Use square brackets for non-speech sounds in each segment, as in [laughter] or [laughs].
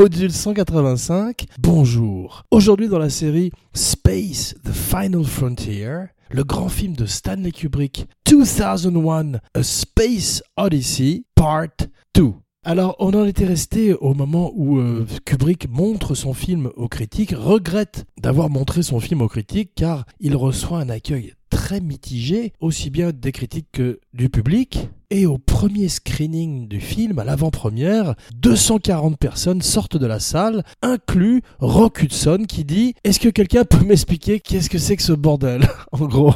module 185. Bonjour. Aujourd'hui dans la série Space, The Final Frontier, le grand film de Stanley Kubrick 2001, A Space Odyssey, Part 2. Alors, on en était resté au moment où euh, Kubrick montre son film aux critiques, regrette d'avoir montré son film aux critiques car il reçoit un accueil très mitigé, aussi bien des critiques que du public. Et au premier screening du film, à l'avant-première, 240 personnes sortent de la salle, inclus Rock Hudson qui dit Est-ce que quelqu'un peut m'expliquer qu'est-ce que c'est que ce bordel? [laughs] En gros.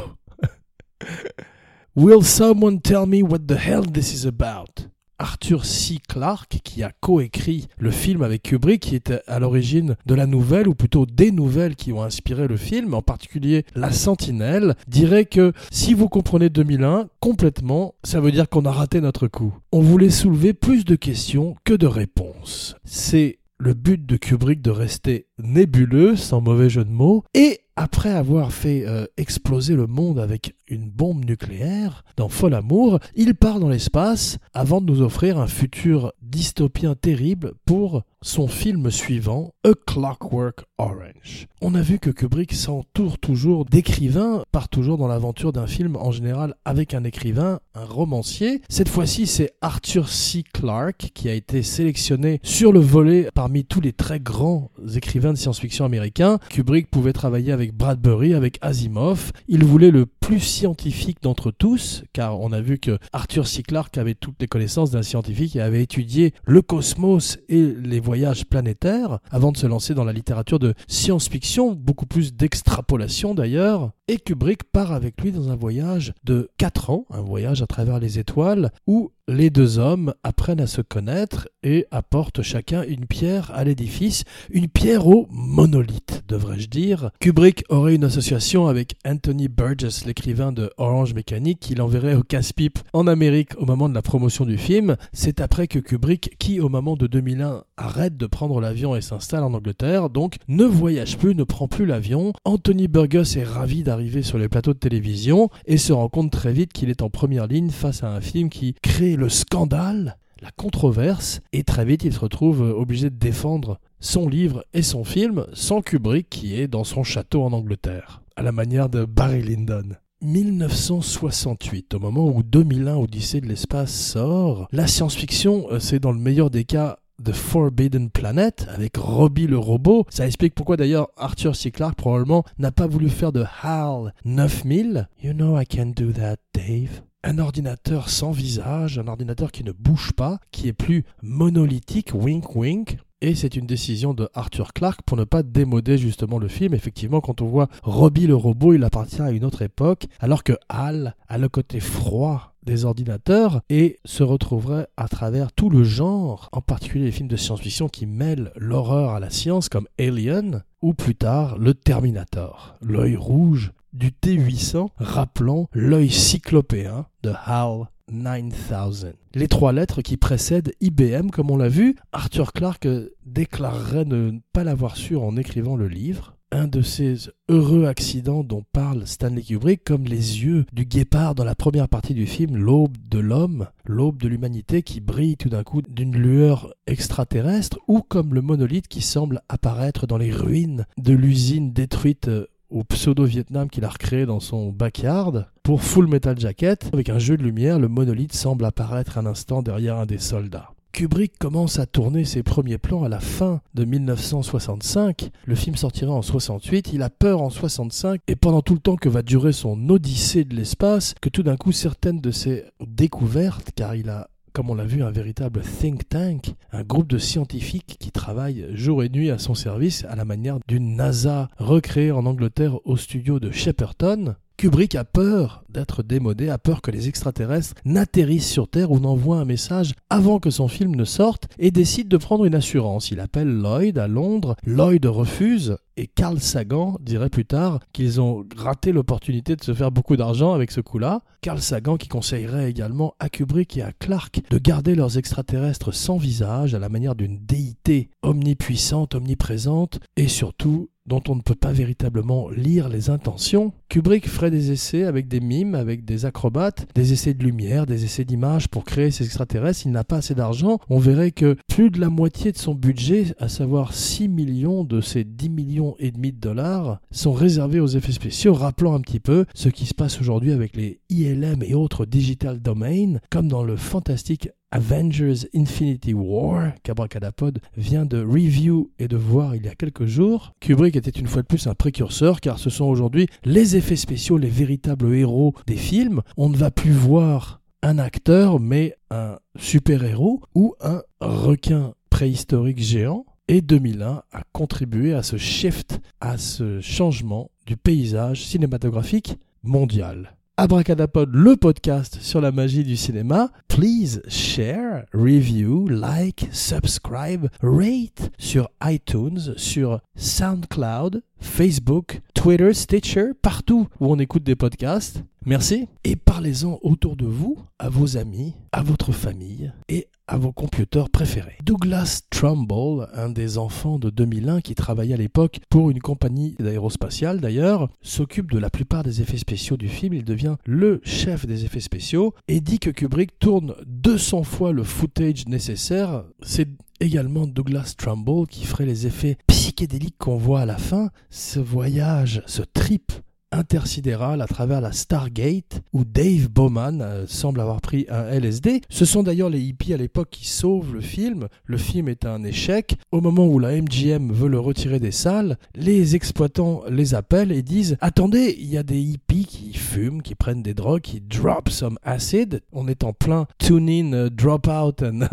[laughs] Will someone tell me what the hell this is about? Arthur C. Clarke, qui a coécrit le film avec Kubrick, qui était à l'origine de la nouvelle, ou plutôt des nouvelles qui ont inspiré le film, en particulier La Sentinelle, dirait que si vous comprenez 2001 complètement, ça veut dire qu'on a raté notre coup. On voulait soulever plus de questions que de réponses. C'est le but de Kubrick de rester nébuleux, sans mauvais jeu de mots, et après avoir fait euh, exploser le monde avec une bombe nucléaire, dans Fol Amour, il part dans l'espace avant de nous offrir un futur dystopien terrible pour son film suivant, A Clockwork Orange. On a vu que Kubrick s'entoure toujours d'écrivains, part toujours dans l'aventure d'un film en général avec un écrivain, un romancier. Cette fois-ci, c'est Arthur C. Clarke qui a été sélectionné sur le volet parmi tous les très grands écrivains de science-fiction américains. Kubrick pouvait travailler avec Bradbury, avec Asimov. Il voulait le plus scientifique d'entre tous, car on a vu que Arthur C. Clarke avait toutes les connaissances d'un scientifique et avait étudié le cosmos et les voyages planétaires avant de se lancer dans la littérature de science-fiction, beaucoup plus d'extrapolation d'ailleurs. Et Kubrick part avec lui dans un voyage de 4 ans, un voyage à travers les étoiles, où les deux hommes apprennent à se connaître et apportent chacun une pierre à l'édifice, une pierre au monolithe, devrais-je dire. Kubrick aurait une association avec Anthony Burgess, l'écrivain de Orange Mécanique, qu'il enverrait au casse-pipe en Amérique au moment de la promotion du film. C'est après que Kubrick, qui au moment de 2001 arrête de prendre l'avion et s'installe en Angleterre, donc ne voyage plus, ne prend plus l'avion. Anthony Burgess est ravi d'arriver sur les plateaux de télévision et se rend compte très vite qu'il est en première ligne face à un film qui crée le scandale, la controverse, et très vite il se retrouve obligé de défendre son livre et son film sans Kubrick qui est dans son château en Angleterre, à la manière de Barry Lyndon. 1968, au moment où 2001 Odyssée de l'espace sort, la science-fiction, euh, c'est dans le meilleur des cas The Forbidden Planet avec Robbie le robot. Ça explique pourquoi d'ailleurs Arthur C. Clarke probablement n'a pas voulu faire de HAL 9000. You know I can do that, Dave un ordinateur sans visage, un ordinateur qui ne bouge pas, qui est plus monolithique, wink wink. Et c'est une décision de Arthur Clarke pour ne pas démoder justement le film. Effectivement, quand on voit Robbie le robot, il appartient à une autre époque, alors que Hal a le côté froid des ordinateurs et se retrouverait à travers tout le genre, en particulier les films de science-fiction qui mêlent l'horreur à la science comme Alien ou plus tard le Terminator, l'œil rouge du T800 rappelant l'œil cyclopéen de HAL 9000. Les trois lettres qui précèdent IBM, comme on l'a vu, Arthur Clarke déclarerait ne pas l'avoir su en écrivant le livre. Un de ces heureux accidents dont parle Stanley Kubrick, comme les yeux du guépard dans la première partie du film, l'aube de l'homme, l'aube de l'humanité qui brille tout d'un coup d'une lueur extraterrestre, ou comme le monolithe qui semble apparaître dans les ruines de l'usine détruite au pseudo-Vietnam qu'il a recréé dans son backyard. Pour Full Metal Jacket, avec un jeu de lumière, le monolithe semble apparaître un instant derrière un des soldats. Kubrick commence à tourner ses premiers plans à la fin de 1965. Le film sortira en 68. Il a peur en 65 et pendant tout le temps que va durer son odyssée de l'espace, que tout d'un coup certaines de ses découvertes, car il a comme on l'a vu, un véritable think tank, un groupe de scientifiques qui travaillent jour et nuit à son service à la manière d'une NASA recréée en Angleterre au studio de Shepperton. Kubrick a peur d'être démodé, a peur que les extraterrestres n'atterrissent sur Terre ou n'envoient un message avant que son film ne sorte et décide de prendre une assurance. Il appelle Lloyd à Londres, Lloyd refuse et Carl Sagan dirait plus tard qu'ils ont raté l'opportunité de se faire beaucoup d'argent avec ce coup-là. Carl Sagan qui conseillerait également à Kubrick et à Clark de garder leurs extraterrestres sans visage à la manière d'une déité omnipuissante, omniprésente et surtout dont on ne peut pas véritablement lire les intentions. Kubrick ferait des essais avec des mimes, avec des acrobates, des essais de lumière, des essais d'image pour créer ces extraterrestres. Il n'a pas assez d'argent. On verrait que plus de la moitié de son budget, à savoir 6 millions de ces 10 millions et demi de dollars, sont réservés aux effets spéciaux, rappelant un petit peu ce qui se passe aujourd'hui avec les ILM et autres digital domains, comme dans le fantastique Avengers Infinity War, qu'Abracadapod vient de review et de voir il y a quelques jours. Kubrick était une fois de plus un précurseur car ce sont aujourd'hui les effets spéciaux, les véritables héros des films. On ne va plus voir un acteur mais un super-héros ou un requin préhistorique géant. Et 2001 a contribué à ce shift, à ce changement du paysage cinématographique mondial. Abracadapod, le podcast sur la magie du cinéma. Please share, review, like, subscribe, rate sur iTunes, sur SoundCloud, Facebook, Twitter, Stitcher, partout où on écoute des podcasts. Merci et parlez-en autour de vous, à vos amis, à votre famille et à vos computers préférés. Douglas Trumbull, un des enfants de 2001 qui travaillait à l'époque pour une compagnie d'aérospatiale d'ailleurs, s'occupe de la plupart des effets spéciaux du film. Il devient le chef des effets spéciaux et dit que Kubrick tourne 200 fois le footage nécessaire. C'est également Douglas Trumbull qui ferait les effets psychédéliques qu'on voit à la fin. Ce voyage, ce trip intersidéral à travers la Stargate où Dave Bowman euh, semble avoir pris un LSD. Ce sont d'ailleurs les hippies à l'époque qui sauvent le film. Le film est un échec. Au moment où la MGM veut le retirer des salles, les exploitants les appellent et disent Attendez, il y a des hippies qui fument, qui prennent des drogues, qui drop some acid. On est en plein tune in, drop out and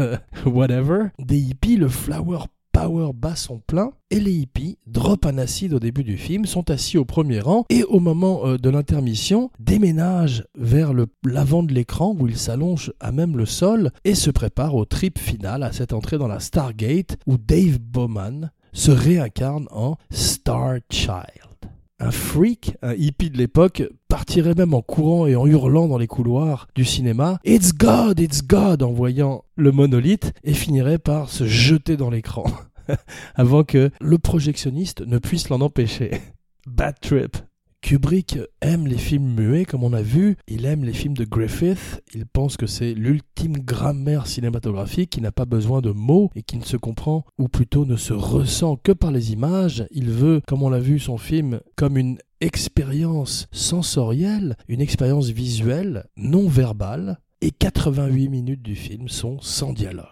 [laughs] whatever. Des hippies, le flower power bat son plein et les hippies drop un acide au début du film, sont assis au premier rang et au moment euh, de l'intermission déménagent vers l'avant de l'écran où ils s'allongent à même le sol et se préparent au trip final à cette entrée dans la Stargate où Dave Bowman se réincarne en Star Child un freak, un hippie de l'époque, partirait même en courant et en hurlant dans les couloirs du cinéma It's God, it's God en voyant le monolithe et finirait par se jeter dans l'écran [laughs] avant que le projectionniste ne puisse l'en empêcher. Bad trip. Kubrick aime les films muets, comme on a vu. Il aime les films de Griffith. Il pense que c'est l'ultime grammaire cinématographique qui n'a pas besoin de mots et qui ne se comprend, ou plutôt ne se ressent que par les images. Il veut, comme on l'a vu son film, comme une expérience sensorielle, une expérience visuelle, non verbale. Et 88 minutes du film sont sans dialogue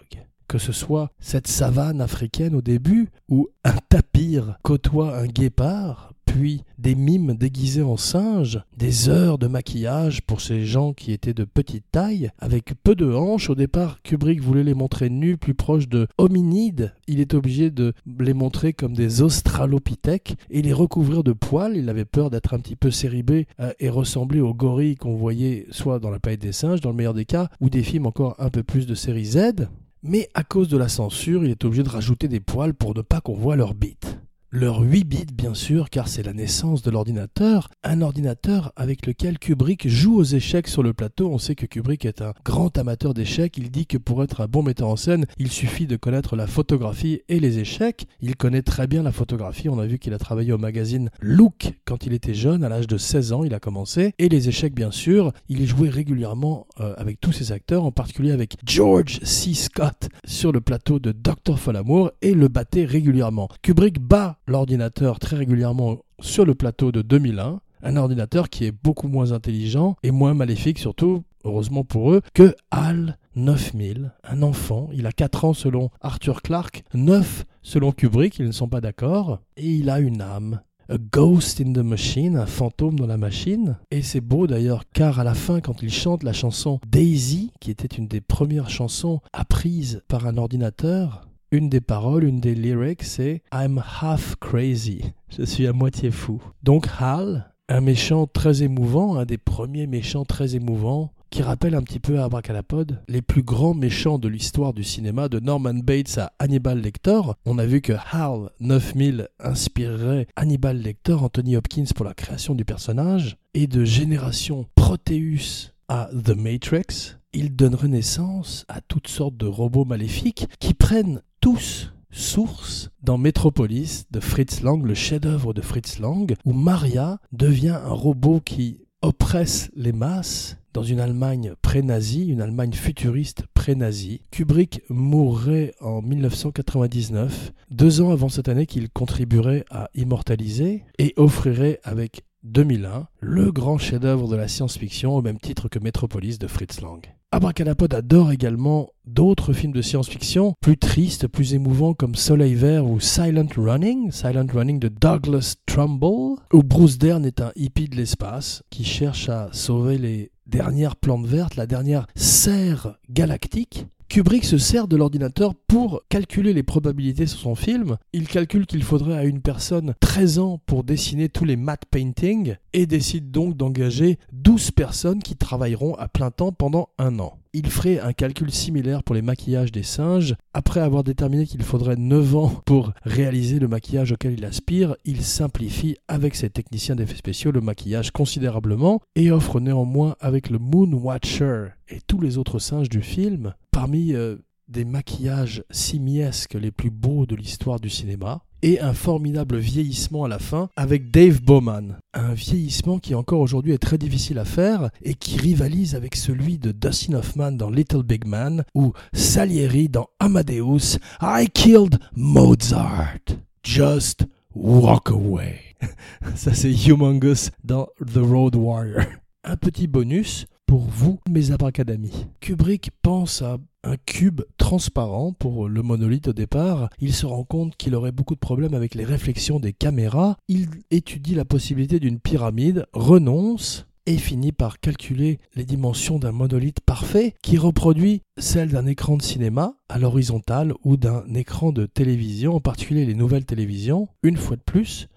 que ce soit cette savane africaine au début, où un tapir côtoie un guépard, puis des mimes déguisés en singes, des heures de maquillage pour ces gens qui étaient de petite taille, avec peu de hanches. Au départ, Kubrick voulait les montrer nus, plus proches de hominides. Il est obligé de les montrer comme des australopithèques et les recouvrir de poils. Il avait peur d'être un petit peu céribé euh, et ressembler aux gorilles qu'on voyait soit dans la paille des singes, dans le meilleur des cas, ou des films encore un peu plus de série Z. Mais à cause de la censure, il est obligé de rajouter des poils pour ne pas qu'on voit leurs bites. Leur 8 bits, bien sûr, car c'est la naissance de l'ordinateur, un ordinateur avec lequel Kubrick joue aux échecs sur le plateau. On sait que Kubrick est un grand amateur d'échecs. Il dit que pour être un bon metteur en scène, il suffit de connaître la photographie et les échecs. Il connaît très bien la photographie. On a vu qu'il a travaillé au magazine Look quand il était jeune, à l'âge de 16 ans, il a commencé. Et les échecs, bien sûr, il jouait régulièrement euh, avec tous ses acteurs, en particulier avec George C. Scott sur le plateau de Dr. Folamour et le battait régulièrement. Kubrick bat l'ordinateur très régulièrement sur le plateau de 2001, un ordinateur qui est beaucoup moins intelligent et moins maléfique surtout, heureusement pour eux, que HAL 9000, un enfant, il a 4 ans selon Arthur Clarke, 9 selon Kubrick, ils ne sont pas d'accord, et il a une âme. A ghost in the machine, un fantôme dans la machine. Et c'est beau d'ailleurs, car à la fin, quand il chante la chanson Daisy, qui était une des premières chansons apprises par un ordinateur, une des paroles, une des lyrics, c'est I'm half crazy. Je suis à moitié fou. Donc Hal, un méchant très émouvant, un des premiers méchants très émouvants, qui rappelle un petit peu à Abracadapod les plus grands méchants de l'histoire du cinéma, de Norman Bates à Hannibal Lecter. On a vu que Hal 9000 inspirerait Hannibal Lecter, Anthony Hopkins pour la création du personnage, et de Génération Proteus à The Matrix, il donnerait naissance à toutes sortes de robots maléfiques qui prennent tous source dans Metropolis de Fritz Lang, le chef-d'œuvre de Fritz Lang, où Maria devient un robot qui oppresse les masses dans une Allemagne pré-nazie, une Allemagne futuriste pré-nazie. Kubrick mourrait en 1999, deux ans avant cette année qu'il contribuerait à immortaliser et offrirait avec 2001 le grand chef-d'œuvre de la science-fiction au même titre que Metropolis de Fritz Lang. Abracadapod adore également d'autres films de science-fiction plus tristes, plus émouvants comme Soleil Vert ou Silent Running, Silent Running de Douglas Trumbull, où Bruce Dern est un hippie de l'espace qui cherche à sauver les dernières plantes vertes, la dernière serre galactique Kubrick se sert de l'ordinateur pour calculer les probabilités sur son film. Il calcule qu'il faudrait à une personne 13 ans pour dessiner tous les matte paintings et décide donc d'engager 12 personnes qui travailleront à plein temps pendant un an. Il ferait un calcul similaire pour les maquillages des singes. Après avoir déterminé qu'il faudrait 9 ans pour réaliser le maquillage auquel il aspire, il simplifie avec ses techniciens d'effets spéciaux le maquillage considérablement et offre néanmoins avec le Moon Watcher et tous les autres singes du film, parmi euh, des maquillages simiesques les plus beaux de l'histoire du cinéma, et un formidable vieillissement à la fin avec Dave Bowman. Un vieillissement qui encore aujourd'hui est très difficile à faire et qui rivalise avec celui de Dustin Hoffman dans Little Big Man ou Salieri dans Amadeus I Killed Mozart. Just walk away. [laughs] Ça c'est Humongous dans The Road Warrior. Un petit bonus, pour vous, mes abracadamis. Kubrick pense à un cube transparent pour le monolithe au départ. Il se rend compte qu'il aurait beaucoup de problèmes avec les réflexions des caméras. Il étudie la possibilité d'une pyramide, renonce et finit par calculer les dimensions d'un monolithe parfait qui reproduit celles d'un écran de cinéma à l'horizontale ou d'un écran de télévision, en particulier les nouvelles télévisions. Une fois de plus,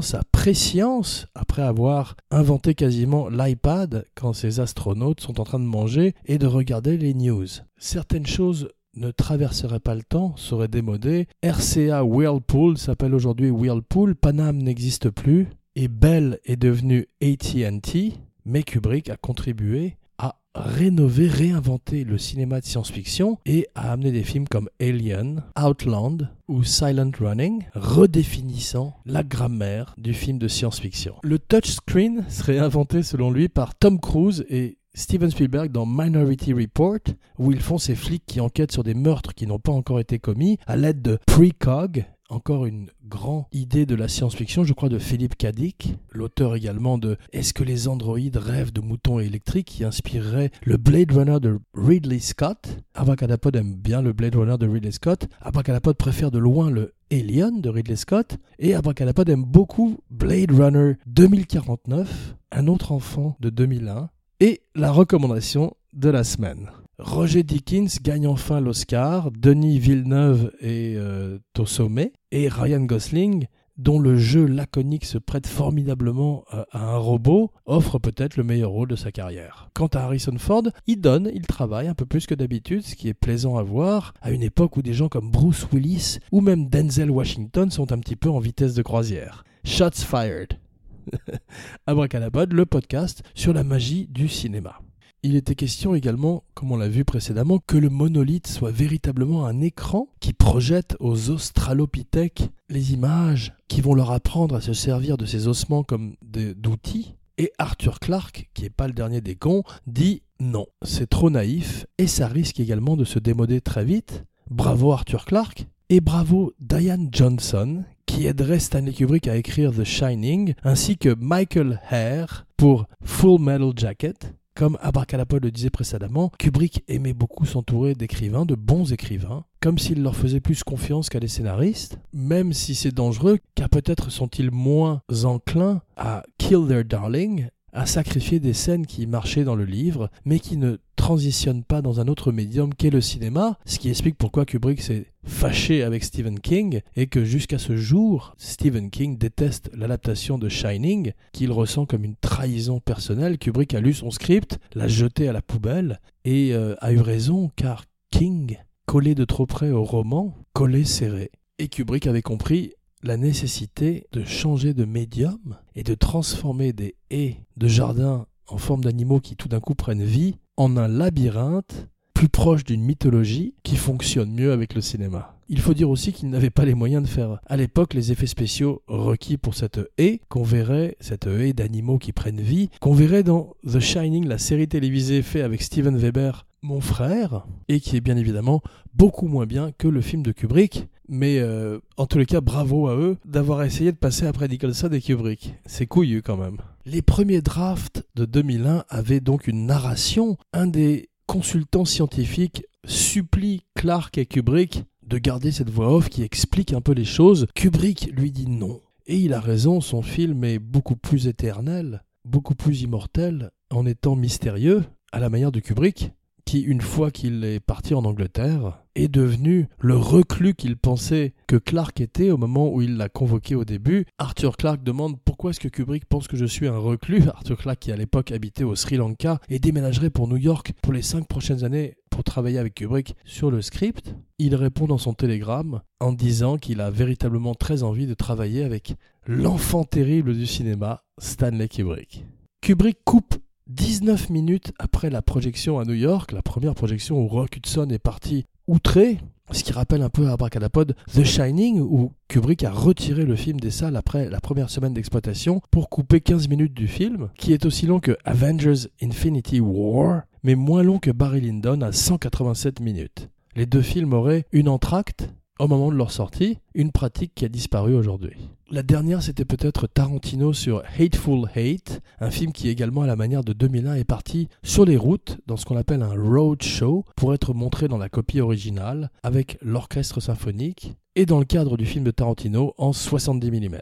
sa préscience après avoir inventé quasiment l'iPad quand ses astronautes sont en train de manger et de regarder les news. Certaines choses ne traverseraient pas le temps, seraient démodées. RCA Whirlpool s'appelle aujourd'hui Whirlpool, Panam n'existe plus, et Bell est devenu ATT, mais Kubrick a contribué rénover, réinventer le cinéma de science-fiction et a amené des films comme Alien, Outland ou Silent Running, redéfinissant la grammaire du film de science-fiction. Le touchscreen serait inventé selon lui par Tom Cruise et Steven Spielberg dans Minority Report, où ils font ces flics qui enquêtent sur des meurtres qui n'ont pas encore été commis à l'aide de Precog, encore une grande idée de la science-fiction, je crois, de Philippe Cadic, l'auteur également de Est-ce que les androïdes rêvent de moutons électriques qui inspirerait le Blade Runner de Ridley Scott? Abracadapod aime bien le Blade Runner de Ridley Scott. Abracadapod préfère de loin le Alien de Ridley Scott. Et Abracadapod aime beaucoup Blade Runner 2049, un autre enfant de 2001. Et la recommandation de la semaine. Roger Dickens gagne enfin l'Oscar, Denis Villeneuve est euh, au sommet, et Ryan Gosling, dont le jeu laconique se prête formidablement euh, à un robot, offre peut-être le meilleur rôle de sa carrière. Quant à Harrison Ford, il donne, il travaille un peu plus que d'habitude, ce qui est plaisant à voir, à une époque où des gens comme Bruce Willis ou même Denzel Washington sont un petit peu en vitesse de croisière. Shots fired. [laughs] Abracadabra, le podcast sur la magie du cinéma. Il était question également, comme on l'a vu précédemment, que le monolithe soit véritablement un écran qui projette aux australopithèques les images qui vont leur apprendre à se servir de ces ossements comme d'outils. Et Arthur Clarke, qui n'est pas le dernier des cons, dit non, c'est trop naïf et ça risque également de se démoder très vite. Bravo Arthur Clarke et bravo Diane Johnson qui aiderait Stanley Kubrick à écrire The Shining, ainsi que Michael Hare pour Full Metal Jacket, comme Abracadapod le disait précédemment, Kubrick aimait beaucoup s'entourer d'écrivains, de bons écrivains, comme s'il leur faisait plus confiance qu'à des scénaristes, même si c'est dangereux, car peut-être sont-ils moins enclins à kill their darling, à sacrifier des scènes qui marchaient dans le livre, mais qui ne transitionnent pas dans un autre médium qu'est le cinéma, ce qui explique pourquoi Kubrick s'est fâché avec Stephen King et que jusqu'à ce jour, Stephen King déteste l'adaptation de Shining, qu'il ressent comme une trahison personnelle. Kubrick a lu son script, l'a jeté à la poubelle et euh, a eu raison car King collait de trop près au roman, collait serré. Et Kubrick avait compris la nécessité de changer de médium et de transformer des haies de jardin en forme d'animaux qui tout d'un coup prennent vie en un labyrinthe plus proche d'une mythologie qui fonctionne mieux avec le cinéma. Il faut dire aussi qu'il n'avait pas les moyens de faire à l'époque les effets spéciaux requis pour cette haie qu'on verrait, cette haie d'animaux qui prennent vie, qu'on verrait dans The Shining, la série télévisée faite avec Steven Weber, mon frère, et qui est bien évidemment beaucoup moins bien que le film de Kubrick. Mais euh, en tous les cas, bravo à eux d'avoir essayé de passer après Nicholson et Kubrick. C'est couillu quand même. Les premiers drafts de 2001 avaient donc une narration. Un des consultants scientifiques supplie Clark et Kubrick de garder cette voix off qui explique un peu les choses. Kubrick lui dit non. Et il a raison, son film est beaucoup plus éternel, beaucoup plus immortel, en étant mystérieux, à la manière de Kubrick, une fois qu'il est parti en Angleterre, est devenu le reclus qu'il pensait que Clark était au moment où il l'a convoqué au début. Arthur Clark demande pourquoi est-ce que Kubrick pense que je suis un reclus? Arthur Clark, qui à l'époque habitait au Sri Lanka et déménagerait pour New York pour les cinq prochaines années pour travailler avec Kubrick sur le script, il répond dans son télégramme en disant qu'il a véritablement très envie de travailler avec l'enfant terrible du cinéma, Stanley Kubrick. Kubrick coupe 19 minutes après la projection à New York, la première projection où Rock Hudson est parti outré, ce qui rappelle un peu à Abracadapod The Shining, où Kubrick a retiré le film des salles après la première semaine d'exploitation pour couper 15 minutes du film, qui est aussi long que Avengers Infinity War, mais moins long que Barry Lyndon à 187 minutes. Les deux films auraient une entracte au moment de leur sortie, une pratique qui a disparu aujourd'hui. La dernière, c'était peut-être Tarantino sur Hateful Hate, un film qui également à la manière de 2001 est parti sur les routes dans ce qu'on appelle un road show pour être montré dans la copie originale avec l'orchestre symphonique et dans le cadre du film de Tarantino en 70 mm.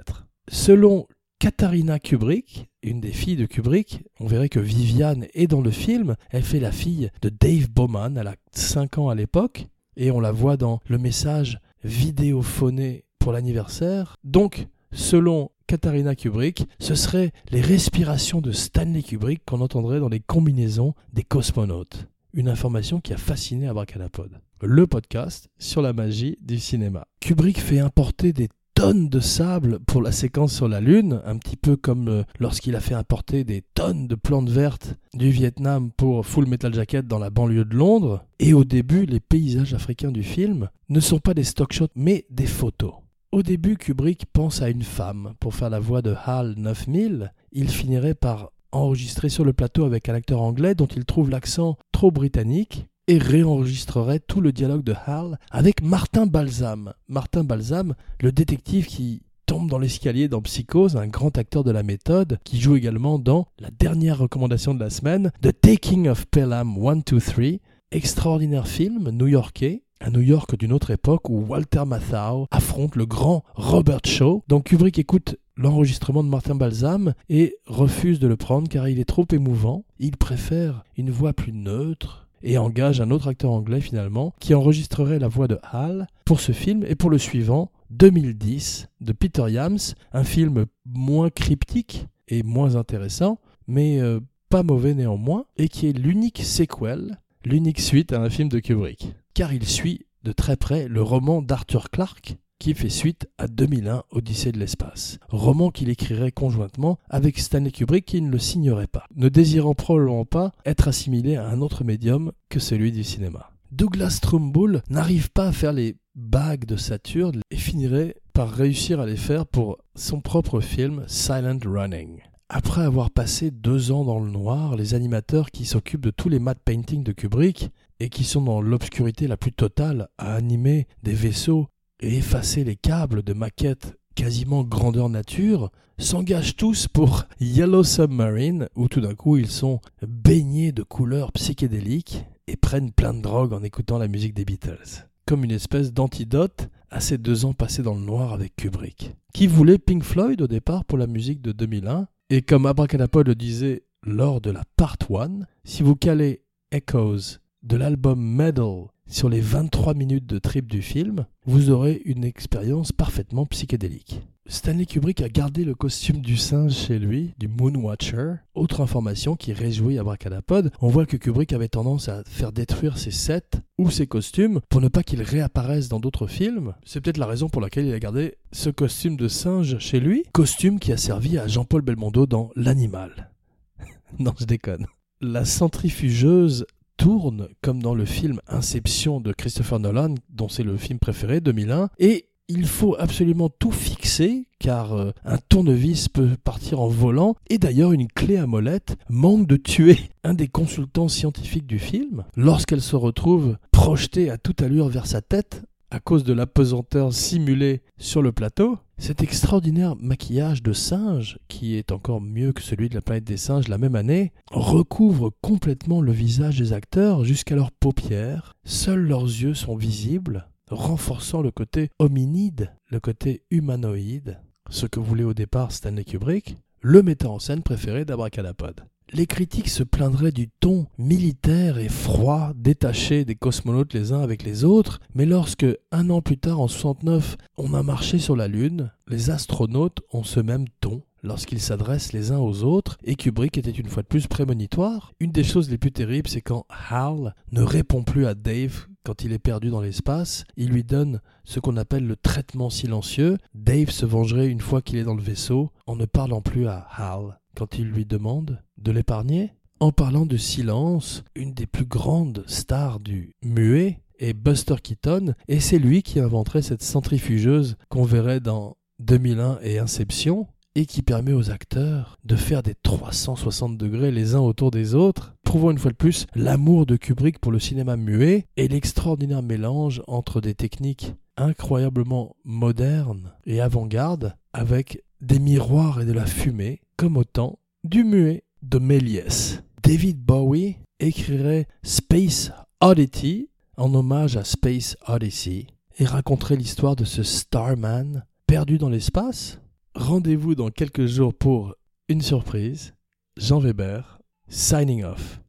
Selon Katharina Kubrick, une des filles de Kubrick, on verrait que Viviane est dans le film, elle fait la fille de Dave Bowman, elle a 5 ans à l'époque, et on la voit dans le message vidéophoné pour l'anniversaire. Donc, selon Katharina Kubrick, ce seraient les respirations de Stanley Kubrick qu'on entendrait dans les combinaisons des cosmonautes. Une information qui a fasciné Abracadapod. Le podcast sur la magie du cinéma. Kubrick fait importer des tonnes de sable pour la séquence sur la Lune, un petit peu comme euh, lorsqu'il a fait importer des tonnes de plantes vertes du Vietnam pour Full Metal Jacket dans la banlieue de Londres. Et au début, les paysages africains du film ne sont pas des stock shots, mais des photos. Au début, Kubrick pense à une femme pour faire la voix de HAL 9000. Il finirait par enregistrer sur le plateau avec un acteur anglais dont il trouve l'accent trop britannique et réenregistrerait tout le dialogue de Hal avec Martin Balsam. Martin Balsam, le détective qui tombe dans l'escalier dans Psychose, un grand acteur de la méthode, qui joue également dans la dernière recommandation de la semaine, The Taking of Pelham 123, extraordinaire film new-yorkais, un New York d'une autre époque où Walter Matthau affronte le grand Robert Shaw. Donc Kubrick écoute l'enregistrement de Martin Balsam et refuse de le prendre car il est trop émouvant. Il préfère une voix plus neutre, et engage un autre acteur anglais finalement qui enregistrerait la voix de Hal pour ce film et pour le suivant 2010 de Peter Yams, un film moins cryptique et moins intéressant, mais euh, pas mauvais néanmoins, et qui est l'unique sequel, l'unique suite à un film de Kubrick, car il suit de très près le roman d'Arthur Clarke, qui fait suite à 2001 Odyssée de l'espace, roman qu'il écrirait conjointement avec Stanley Kubrick qui ne le signerait pas, ne désirant probablement pas être assimilé à un autre médium que celui du cinéma. Douglas Trumbull n'arrive pas à faire les bagues de Saturne et finirait par réussir à les faire pour son propre film Silent Running. Après avoir passé deux ans dans le noir, les animateurs qui s'occupent de tous les matte paintings de Kubrick et qui sont dans l'obscurité la plus totale à animer des vaisseaux et effacer les câbles de maquettes quasiment grandeur nature, s'engagent tous pour [laughs] Yellow Submarine, où tout d'un coup ils sont baignés de couleurs psychédéliques et prennent plein de drogue en écoutant la musique des Beatles. Comme une espèce d'antidote à ces deux ans passés dans le noir avec Kubrick. Qui voulait Pink Floyd au départ pour la musique de 2001, et comme Abracadapod le disait lors de la part 1, si vous calez Echoes de l'album Medal sur les 23 minutes de trip du film, vous aurez une expérience parfaitement psychédélique. Stanley Kubrick a gardé le costume du singe chez lui, du Moonwatcher. Autre information qui réjouit Abracadapod, on voit que Kubrick avait tendance à faire détruire ses sets ou ses costumes pour ne pas qu'ils réapparaissent dans d'autres films. C'est peut-être la raison pour laquelle il a gardé ce costume de singe chez lui, costume qui a servi à Jean-Paul Belmondo dans L'Animal. [laughs] non, je déconne. La centrifugeuse tourne comme dans le film Inception de Christopher Nolan, dont c'est le film préféré, 2001, et il faut absolument tout fixer car euh, un tournevis peut partir en volant et d'ailleurs une clé à molette manque de tuer [laughs] un des consultants scientifiques du film lorsqu'elle se retrouve projetée à toute allure vers sa tête à cause de l'apesanteur simulée sur le plateau. Cet extraordinaire maquillage de singe, qui est encore mieux que celui de la planète des singes la même année, recouvre complètement le visage des acteurs jusqu'à leurs paupières. Seuls leurs yeux sont visibles, renforçant le côté hominide, le côté humanoïde, ce que voulait au départ Stanley Kubrick, le metteur en scène préféré d'Abracadapod. Les critiques se plaindraient du ton militaire et froid, détaché des cosmonautes les uns avec les autres, mais lorsque, un an plus tard, en 69, on a marché sur la Lune, les astronautes ont ce même ton lorsqu'ils s'adressent les uns aux autres, et Kubrick était une fois de plus prémonitoire. Une des choses les plus terribles, c'est quand Hal ne répond plus à Dave quand il est perdu dans l'espace, il lui donne ce qu'on appelle le traitement silencieux. Dave se vengerait une fois qu'il est dans le vaisseau en ne parlant plus à Hal quand il lui demande de l'épargner. En parlant de silence, une des plus grandes stars du muet est Buster Keaton, et c'est lui qui inventerait cette centrifugeuse qu'on verrait dans 2001 et Inception, et qui permet aux acteurs de faire des 360 degrés les uns autour des autres, prouvant une fois de plus l'amour de Kubrick pour le cinéma muet et l'extraordinaire mélange entre des techniques incroyablement modernes et avant-garde avec des miroirs et de la fumée, comme au temps du muet de Méliès. David Bowie écrirait Space Oddity en hommage à Space Odyssey et raconterait l'histoire de ce Starman perdu dans l'espace Rendez-vous dans quelques jours pour une surprise. Jean Weber, signing off.